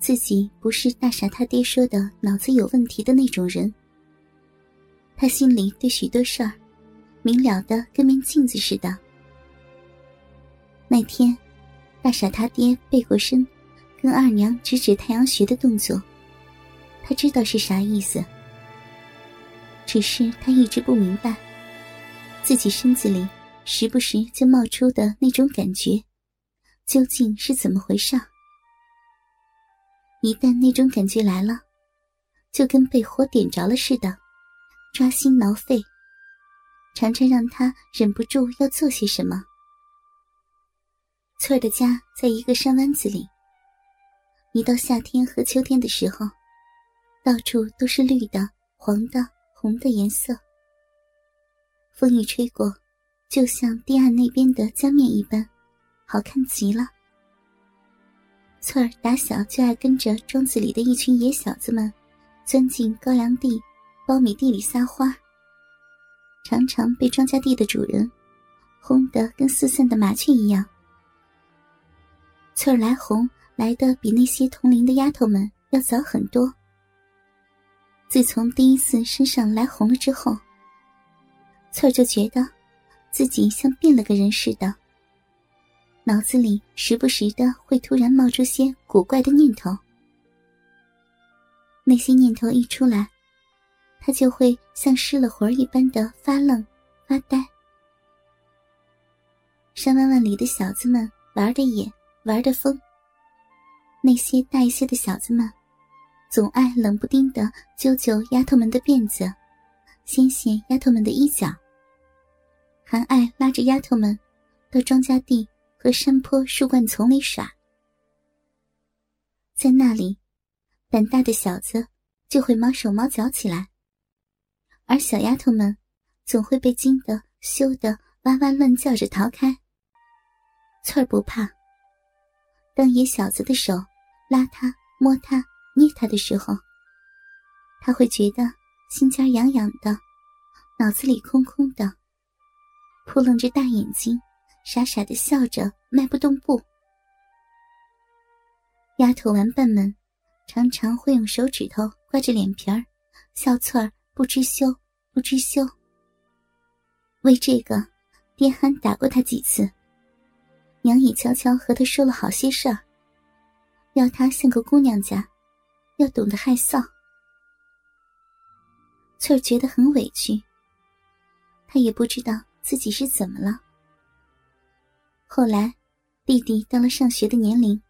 自己不是大傻他爹说的脑子有问题的那种人，他心里对许多事儿明了的跟面镜子似的。那天，大傻他爹背过身，跟二娘指指太阳穴的动作，他知道是啥意思，只是他一直不明白，自己身子里时不时就冒出的那种感觉，究竟是怎么回事。一旦那种感觉来了，就跟被火点着了似的，抓心挠肺，常常让他忍不住要做些什么。翠儿的家在一个山湾子里，一到夏天和秋天的时候，到处都是绿的、黄的、红的颜色。风一吹过，就像堤岸那边的江面一般，好看极了。翠儿打小就爱跟着庄子里的一群野小子们，钻进高粱地、苞米地里撒欢，常常被庄稼地的主人轰得跟四散的麻雀一样。翠儿来红来的比那些同龄的丫头们要早很多。自从第一次身上来红了之后，翠儿就觉得自己像变了个人似的。脑子里时不时的会突然冒出些古怪的念头，那些念头一出来，他就会像失了魂一般的发愣、发呆。山湾湾里的小子们玩的野，玩的疯。那些大一些的小子们，总爱冷不丁的揪揪丫头们的辫子，掀掀丫头们的衣角，还爱拉着丫头们到庄稼地。和山坡、树冠丛里耍，在那里，胆大的小子就会毛手毛脚起来，而小丫头们总会被惊得羞得哇哇乱叫着逃开。翠儿不怕，当野小子的手拉他、摸他、捏他的时候，他会觉得心尖痒痒的，脑子里空空的，扑棱着大眼睛。傻傻的笑着，迈不动步。丫头玩伴们常常会用手指头刮着脸皮儿，笑翠儿不知羞，不知羞。为这个，爹还打过他几次，娘也悄悄和他说了好些事儿，要他像个姑娘家，要懂得害臊。翠儿觉得很委屈，她也不知道自己是怎么了。后来，弟弟到了上学的年龄，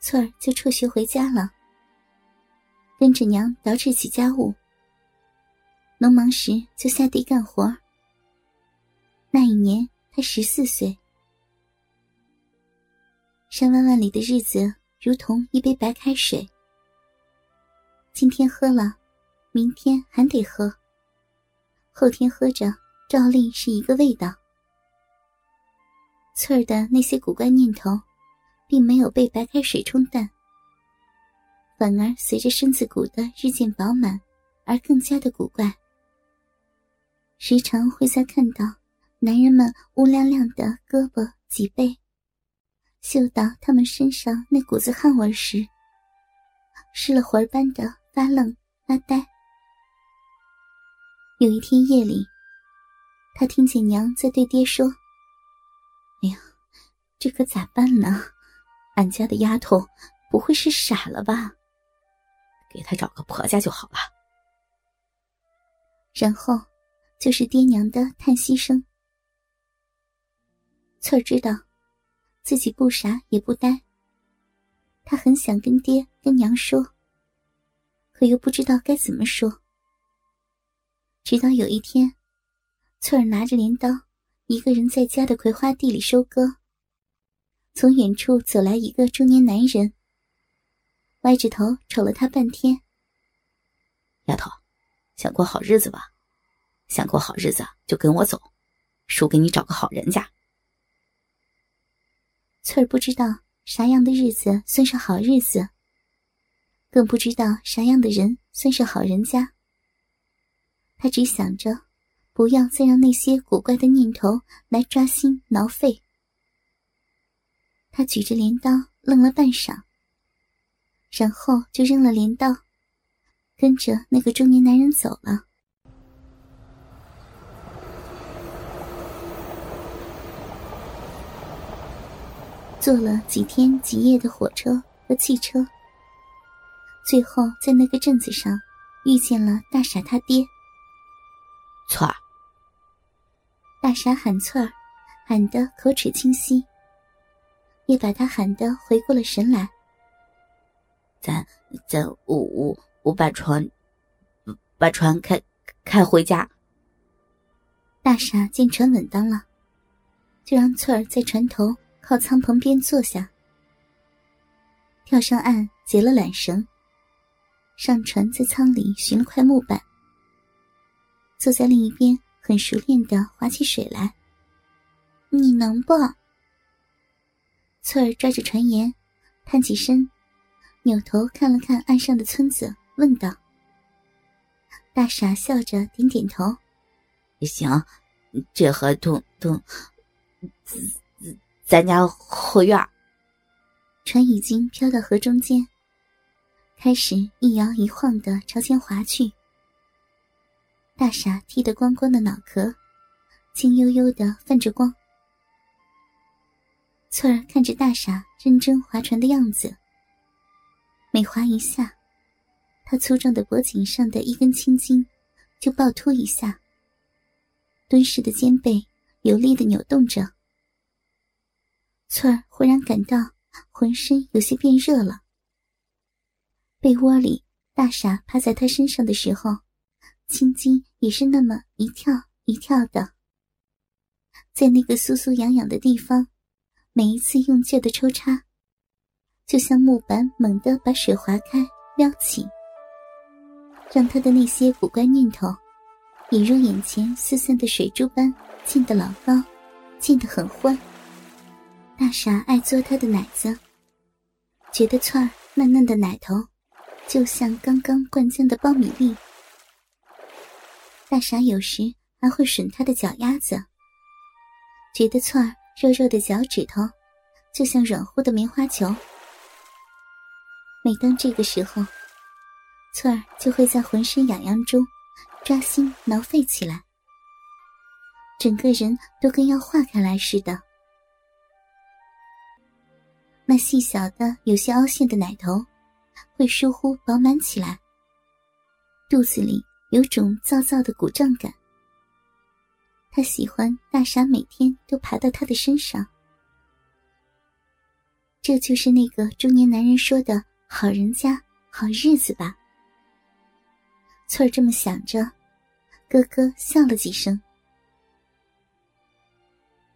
翠儿就辍学回家了，跟着娘捯饬起家务。农忙时就下地干活。那一年他十四岁。山湾湾里的日子如同一杯白开水，今天喝了，明天还得喝，后天喝着照例是一个味道。翠儿的那些古怪念头，并没有被白开水冲淡，反而随着身子骨的日渐饱满而更加的古怪。时常会在看到男人们乌亮亮的胳膊脊背，嗅到他们身上那股子汗味时，失了魂般的发愣发呆。有一天夜里，他听见娘在对爹说。这可咋办呢？俺家的丫头不会是傻了吧？给她找个婆家就好了。然后就是爹娘的叹息声。翠儿知道自己不傻也不呆，她很想跟爹跟娘说，可又不知道该怎么说。直到有一天，翠儿拿着镰刀。一个人在家的葵花地里收割。从远处走来一个中年男人，歪着头瞅了他半天。丫头，想过好日子吧？想过好日子就跟我走，叔给你找个好人家。翠儿不知道啥样的日子算是好日子，更不知道啥样的人算是好人家。他只想着，不要再让那些古怪的念头来抓心挠肺。他举着镰刀愣了半晌，然后就扔了镰刀，跟着那个中年男人走了。坐了几天几夜的火车和汽车，最后在那个镇子上遇见了大傻他爹。翠儿，大傻喊翠儿，喊得口齿清晰，也把他喊得回过了神来。咱咱我我我把船，把船开开回家。大傻见船稳当了，就让翠儿在船头。靠舱棚边坐下，跳上岸，解了缆绳，上船，在舱里寻了块木板，坐在另一边，很熟练的划起水来。你能不？翠儿抓着船沿，探起身，扭头看了看岸上的村子，问道：“大傻笑着点点头，行，这河通通。”咱家后院，船已经飘到河中间，开始一摇一晃的朝前划去。大傻剃得光光的脑壳，青悠悠的泛着光。翠儿看着大傻认真划船的样子，每划一下，他粗壮的脖颈上的一根青筋就暴突一下，敦实的肩背有力的扭动着。翠儿忽然感到浑身有些变热了。被窝里，大傻趴在他身上的时候，青筋也是那么一跳一跳的。在那个酥酥痒痒的地方，每一次用劲的抽插，就像木板猛地把水划开撩起，让他的那些古怪念头，也如眼前四散的水珠般溅得老高，溅得很欢。大傻爱嘬他的奶子，觉得翠儿嫩嫩的奶头就像刚刚灌浆的苞米粒。大傻有时还会吮他的脚丫子，觉得翠儿肉肉的脚趾头就像软乎的棉花球。每当这个时候，翠儿就会在浑身痒痒中抓心挠肺起来，整个人都跟要化开来似的。那细小的、有些凹陷的奶头，会疏忽饱满起来。肚子里有种燥燥的鼓胀感。他喜欢大傻每天都爬到他的身上。这就是那个中年男人说的好人家、好日子吧？翠儿这么想着，咯咯笑了几声。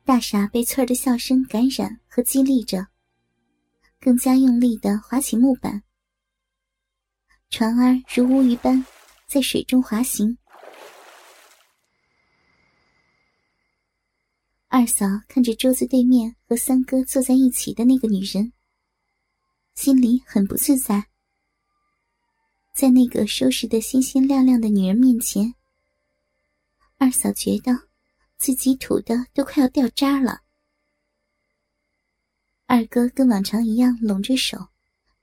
大傻被翠儿的笑声感染和激励着。更加用力的划起木板，船儿如乌鱼般在水中滑行。二嫂看着桌子对面和三哥坐在一起的那个女人，心里很不自在。在那个收拾的鲜鲜亮亮的女人面前，二嫂觉得自己土的都快要掉渣了。二哥跟往常一样拢着手，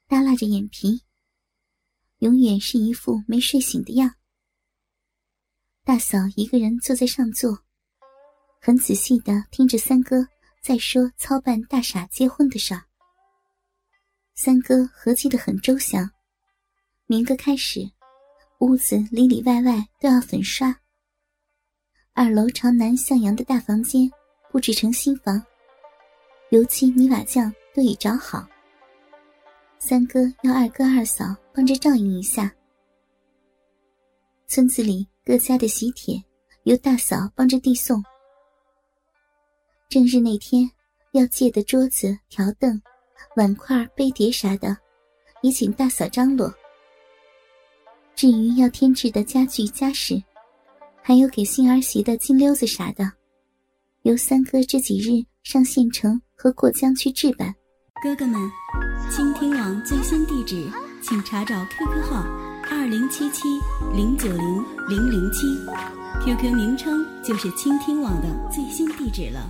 耷拉着眼皮，永远是一副没睡醒的样。大嫂一个人坐在上座，很仔细的听着三哥在说操办大傻结婚的事儿。三哥合计的很周详，明个开始，屋子里里外外都要粉刷。二楼朝南向阳的大房间布置成新房。油漆、泥瓦匠都已找好。三哥要二哥、二嫂帮着照应一下。村子里各家的喜帖由大嫂帮着递送。正日那天要借的桌子、条凳、碗筷、杯碟啥的，也请大嫂张罗。至于要添置的家具家饰，还有给新儿媳的金溜子啥的，由三哥这几日上县城和过江去置办。哥哥们，倾听网最新地址，请查找 QQ 号二零七七零九零零零七，QQ 名称就是倾听网的最新地址了。